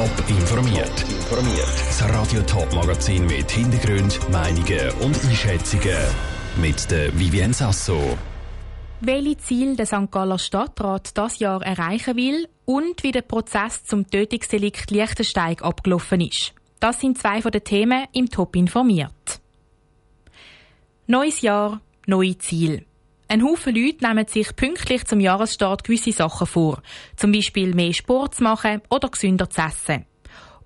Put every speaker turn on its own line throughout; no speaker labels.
Top informiert. Das Radio Top Magazin mit Hintergrund, Meinungen und Einschätzungen mit der Vivien Sasso.
Welche Ziele der St. Galler Stadtrat das Jahr erreichen will und wie der Prozess zum Tötungsdelikt Liechtensteig abgelaufen ist. Das sind zwei von den Themen im Top informiert. Neues Jahr, neue Ziele. Ein Haufen Leute nehmen sich pünktlich zum Jahresstart gewisse Sachen vor. Zum Beispiel mehr Sport zu machen oder gesünder zu essen.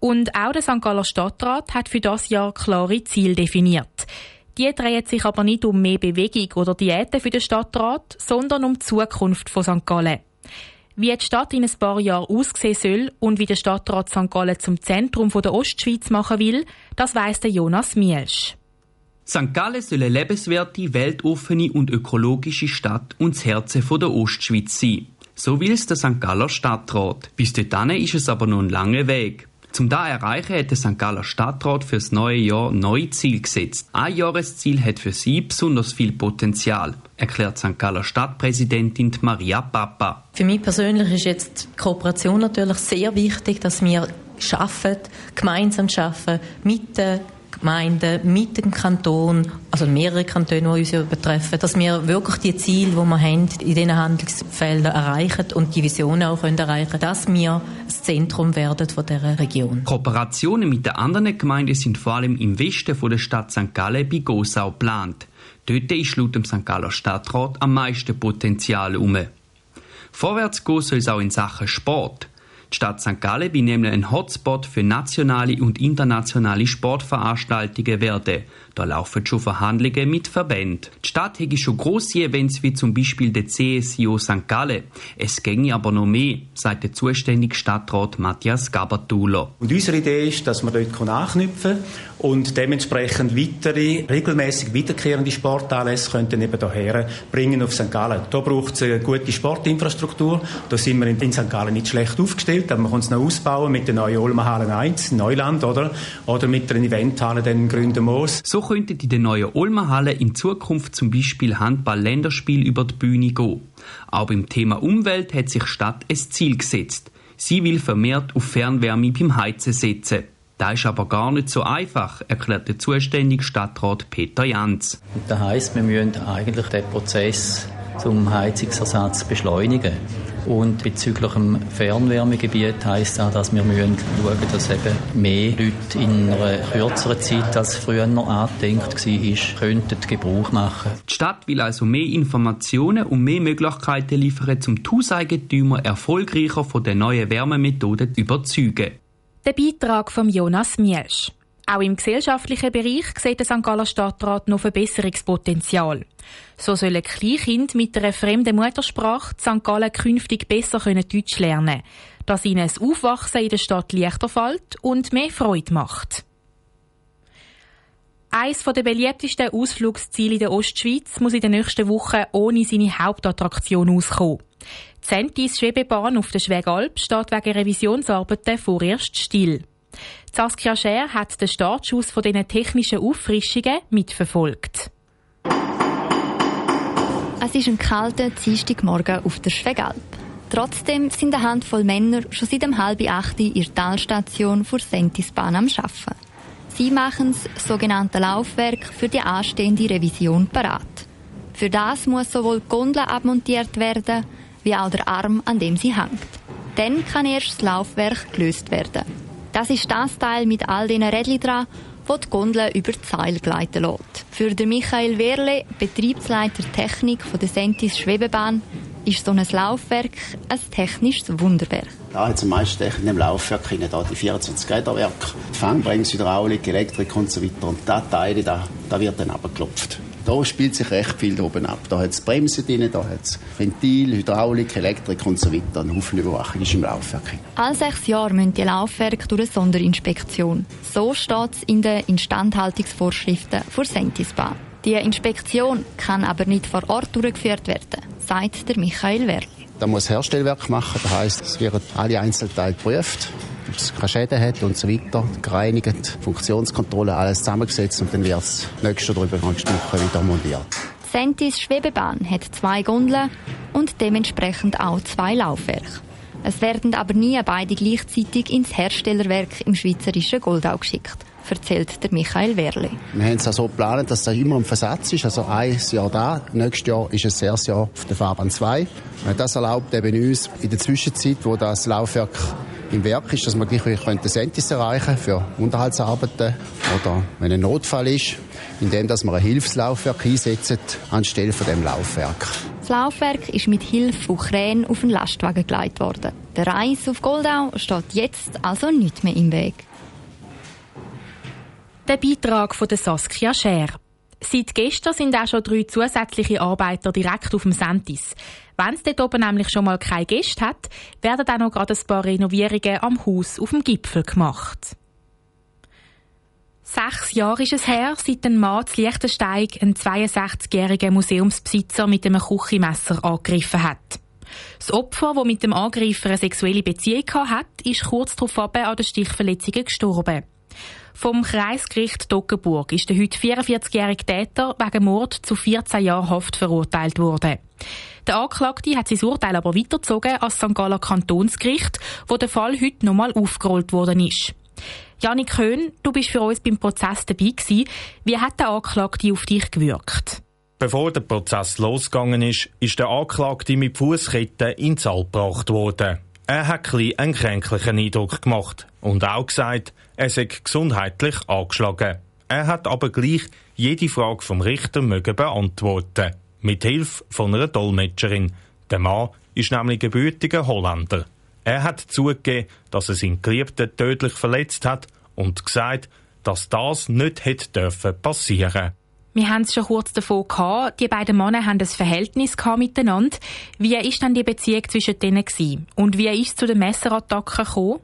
Und auch der St. Galler Stadtrat hat für das Jahr klare Ziele definiert. Die drehen sich aber nicht um mehr Bewegung oder Diäten für den Stadtrat, sondern um die Zukunft von St. Gallen. Wie die Stadt in ein paar Jahren aussehen soll und wie der Stadtrat St. Gallen zum Zentrum der Ostschweiz machen will, das weiss der Jonas Mielsch.
St. Gallen soll eine lebenswerte, weltoffene und ökologische Stadt und das Herz der Ostschweiz sein. So will es der St. Galler Stadtrat. Bis dorthin ist es aber noch ein langer Weg. Zum da erreichen hat der St. Galler Stadtrat für das neue Jahr neue Ziele gesetzt. Ein Jahresziel hat für sie besonders viel Potenzial, erklärt St. Galler Stadtpräsidentin Maria Papa.
Für mich persönlich ist jetzt die Kooperation natürlich sehr wichtig, dass wir schaffen, gemeinsam schaffen mit den Gemeinden, mit dem Kanton, also mehrere Kantone, die uns betreffen, dass wir wirklich die Ziele, die wir haben, in diesen Handlungsfeldern erreichen und die Visionen auch können erreichen dass wir das Zentrum werden von dieser Region.
Kooperationen mit den anderen Gemeinden sind vor allem im Westen von der Stadt St. Gallen bei Gosau geplant. Dort ist laut dem St. Galler Stadtrat am meisten Potenzial herum. Vorwärts gehen soll es auch in Sachen Sport. Stadt St. Gallen nämlich ein Hotspot für nationale und internationale Sportveranstaltungen werden. Da laufen schon Verhandlungen mit Verbänden. Die Stadt hätte schon grosse Events wie zum Beispiel der CSIO St. Gallen. Es ginge aber noch mehr, sagt der zuständige Stadtrat Matthias Gabatulo.
Und unsere Idee ist, dass wir dort anknüpfen und dementsprechend weitere, regelmäßig wiederkehrende Sportanlässe könnten eben daher bringen auf St. Gallen. Da braucht es eine gute Sportinfrastruktur. Da sind wir in St. Gallen nicht schlecht aufgestellt, aber man kann es noch ausbauen mit der neuen Olmenhallen 1, Neuland, oder? Oder mit der Eventhalle den Gründermoos.
So könnten in der neuen Olmenhalle in Zukunft zum Beispiel Handball-Länderspiel über die Bühne gehen. Auch beim Thema Umwelt hat sich die Stadt ein Ziel gesetzt. Sie will vermehrt auf Fernwärme beim Heizen setzen. Das ist aber gar nicht so einfach, erklärt der zuständige Stadtrat Peter Jans.
Das heisst, wir müssen eigentlich den Prozess zum Heizungsersatz beschleunigen. Und bezüglich dem Fernwärmegebiet heisst auch, dass wir müssen schauen dass eben mehr Leute in einer kürzeren Zeit als früher noch angedenkt war, könnten Gebrauch machen.
Die Stadt will also mehr Informationen und mehr Möglichkeiten liefern, um die Hauseigentümer erfolgreicher von den neuen Wärmemethoden zu überzeugen.
Der Beitrag von Jonas Mielsch. Auch im gesellschaftlichen Bereich sieht der St. Galler Stadtrat noch Verbesserungspotenzial. So sollen Kleinkinder mit einer fremden Muttersprache St. Gallen künftig besser Deutsch lernen können, dass ihnen das Aufwachsen in der Stadt leichter fällt und mehr Freude macht. Eines der beliebtesten Ausflugsziele in der Ostschweiz muss in den nächsten Wochen ohne seine Hauptattraktion auskommen. Die Sentis Schwebebahn auf der Schwegalp steht wegen Revisionsarbeiten vorerst still. Saskia Scher hat den Startschuss von diesen technischen Auffrischungen mitverfolgt.
Es ist ein kalter Dienstagmorgen auf der Schwegalp. Trotzdem sind eine Handvoll Männer schon seit dem halb acht in der Talstation vor Sentisbahn am Arbeiten. Sie machen das sogenannte Laufwerk für die anstehende Revision parat. Für das muss sowohl die Gondel abmontiert werden, wie auch der Arm, an dem sie hängt. Dann kann erst das Laufwerk gelöst werden. Das ist das Teil mit all den Rädchen dran, wo die Gondel über die Seil gleiten lässt. Für Michael Werle, Betriebsleiter Technik von der Sentis Schwebebahn, ist so ein Laufwerk ein technisches Wunderwerk.
Da hat es am meisten Technik im Laufwerk, hier die 24 Räderwerke, die Fangbremshydraulik, Elektrik und so weiter. Und das Teil, da, da wird dann abgeklopft. Da spielt sich recht viel oben ab. Da hat es Bremsen drin, da hat es Ventil, Hydraulik, Elektrik und so weiter. Ein Haufen Überwachung ist im Laufwerk.
Alle sechs Jahre müssen die Laufwerke durch eine Sonderinspektion. So steht es in den Instandhaltungsvorschriften für Sentisbahn. Die Inspektion kann aber nicht vor Ort durchgeführt werden, sagt der Michael Werl.
Da muss Herstellwerk machen, das heisst, es werden alle Einzelteile geprüft es keine Schäden hat und so weiter, gereinigt, Funktionskontrolle, alles zusammengesetzt und dann wird es nächste oder übernächste Woche wieder montiert.
Sentis Schwebebahn hat zwei Gondeln und dementsprechend auch zwei Laufwerke. Es werden aber nie beide gleichzeitig ins Herstellerwerk im schweizerischen Goldau geschickt erzählt der Michael Werle.
Wir haben es so geplant, dass das immer ein Versatz ist. Also ein Jahr da, nächstes Jahr ist es das Jahr auf der Fahrbahn 2. Das erlaubt eben uns in der Zwischenzeit, wo das Laufwerk im Werk ist, dass man gleich wieder Sentis erreichen für Unterhaltsarbeiten oder wenn ein Notfall ist, indem dass man ein Hilfslaufwerk einsetzt anstelle von dem Laufwerk.
Das Laufwerk ist mit Hilfe von Kränen auf den Lastwagen geleitet worden. Der Reis auf Goldau steht jetzt also nicht mehr im Weg.
Der Beitrag von der Saskia Scher. Seit gestern sind auch schon drei zusätzliche Arbeiter direkt auf dem Sentis. Wenn es dort oben nämlich schon mal keine Gäste hat, werden auch noch gerade ein paar Renovierungen am Haus auf dem Gipfel gemacht. Sechs Jahre ist es her, seit ein Mann zu Liechtensteig einen 62-jährigen Museumsbesitzer mit einem Küchenmesser angegriffen hat. Das Opfer, das mit dem Angreifer eine sexuelle Beziehung hatte, ist kurz darauf an den Stichverletzungen gestorben. Vom Kreisgericht Doggenburg ist der heute 44-jährige Täter wegen Mord zu 14 Jahren Haft verurteilt worden. Der Anklagte hat sein Urteil aber weitergezogen als St. Galler Kantonsgericht, wo der Fall heute nochmal aufgerollt worden ist. Janik Höhn, du bist für uns beim Prozess dabei gewesen. Wie hat der Anklagte auf dich gewirkt?
Bevor der Prozess losgegangen ist, ist der Anklagte mit Fußketten ins Saal gebracht worden. Er hat einen kränklichen Eindruck gemacht und auch gesagt, er sei gesundheitlich angeschlagen. Er hat aber gleich jede Frage vom Richter mögen beantworten. Mit Hilfe von einer Dolmetscherin. Der Mann ist nämlich gebürtiger Holländer. Er hat zugegeben, dass er seinen Geliebten tödlich verletzt hat und gesagt, dass das nicht hätte dürfen passieren.
Wir haben es schon kurz davon gehabt. Die beiden Männer haben ein Verhältnis miteinander. Wie ist dann die Beziehung zwischen denen gewesen? Und wie ist es zu den Messerattacken gekommen?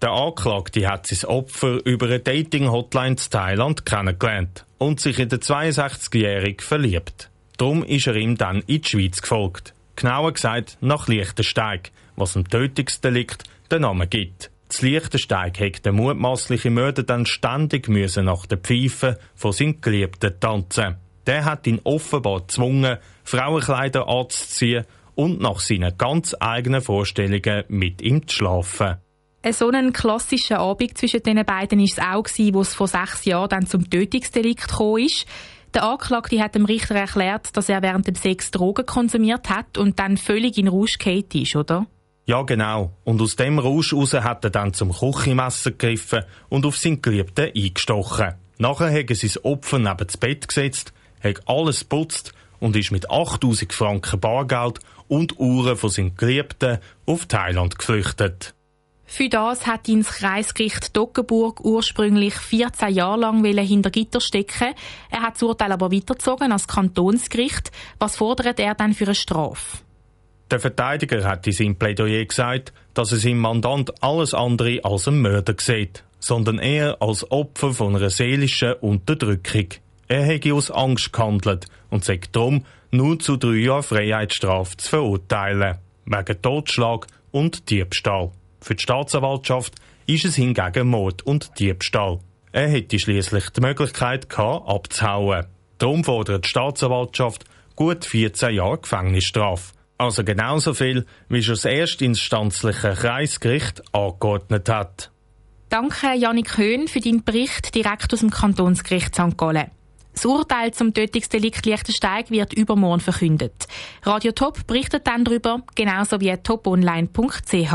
Der Anklagte hat sein Opfer über eine Dating-Hotline in Thailand kennengelernt und sich in den 62-Jährigen verliebt. Darum ist er ihm dann in die Schweiz gefolgt. Genauer gesagt nach Liechtensteig, was dem Tötungsdelikt den Namen gibt. Das Liechtensteig hat der mutmaßliche Mörder dann ständig müssen nach der Pfeife von seinem Geliebten tanzen. Der hat ihn offenbar gezwungen, Frauenkleider anzuziehen und nach seinen ganz eigenen Vorstellungen mit ihm zu schlafen.
So ein klassischer Abend zwischen den beiden war es auch, wo es vor sechs Jahren dann zum Tötungsdelikt gekommen ist. Der Anklagte hat dem Richter erklärt, dass er während dem Sex Drogen konsumiert hat und dann völlig in Rausch gefallen ist, oder?
Ja, genau. Und aus dem Rausch raus hat er dann zum Küchenmesser gegriffen und auf seinen Geliebten eingestochen. Nachher hat er sein Opfer neben das Bett gesetzt, hat alles putzt und ist mit 8000 Franken Bargeld und Uhren von seinem Geliebten auf Thailand geflüchtet.
Für das hat ihn das Kreisgericht Doggenburg ursprünglich 14 Jahre lang hinter Gitter stecken. Er hat das Urteil aber weitergezogen als Kantonsgericht. Was fordert er dann für eine Strafe?
Der Verteidiger hat in seinem Plädoyer gesagt, dass er sein Mandant alles andere als ein Mörder sieht, sondern eher als Opfer von einer seelischen Unterdrückung. Er hätte aus Angst gehandelt und sagt darum nur zu drei Jahren Freiheitsstrafe zu verurteilen, wegen Totschlag und Diebstahl. Für die Staatsanwaltschaft ist es hingegen Mord und Diebstahl. Er hätte schließlich die Möglichkeit gehabt, abzuhauen. Darum fordert die Staatsanwaltschaft gut 14 Jahre Gefängnisstrafe. Also genauso viel, wie schon das erstinstanzliche Kreisgericht angeordnet hat.
Danke, Janik Höhn, für deinen Bericht direkt aus dem Kantonsgericht St. Gallen. Das Urteil zum Tötungsdelikt Liechtensteig wird übermorgen verkündet. Radio Top berichtet dann darüber, genauso wie toponline.ch.